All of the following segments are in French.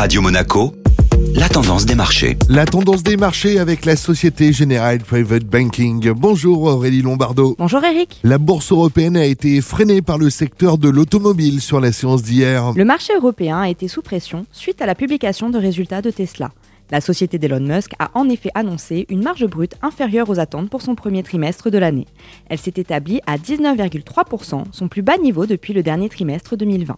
Radio Monaco, la tendance des marchés. La tendance des marchés avec la Société Générale Private Banking. Bonjour Aurélie Lombardo. Bonjour Eric. La bourse européenne a été freinée par le secteur de l'automobile sur la séance d'hier. Le marché européen a été sous pression suite à la publication de résultats de Tesla. La société d'Elon Musk a en effet annoncé une marge brute inférieure aux attentes pour son premier trimestre de l'année. Elle s'est établie à 19,3%, son plus bas niveau depuis le dernier trimestre 2020.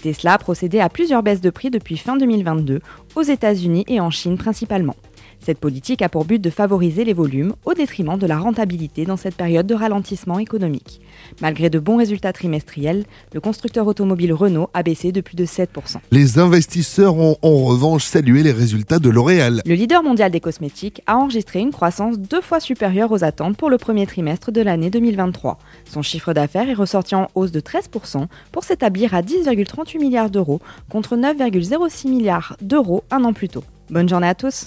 Tesla a procédé à plusieurs baisses de prix depuis fin 2022, aux États-Unis et en Chine principalement. Cette politique a pour but de favoriser les volumes au détriment de la rentabilité dans cette période de ralentissement économique. Malgré de bons résultats trimestriels, le constructeur automobile Renault a baissé de plus de 7%. Les investisseurs ont en revanche salué les résultats de L'Oréal. Le leader mondial des cosmétiques a enregistré une croissance deux fois supérieure aux attentes pour le premier trimestre de l'année 2023. Son chiffre d'affaires est ressorti en hausse de 13% pour s'établir à 10,38 milliards d'euros contre 9,06 milliards d'euros un an plus tôt. Bonne journée à tous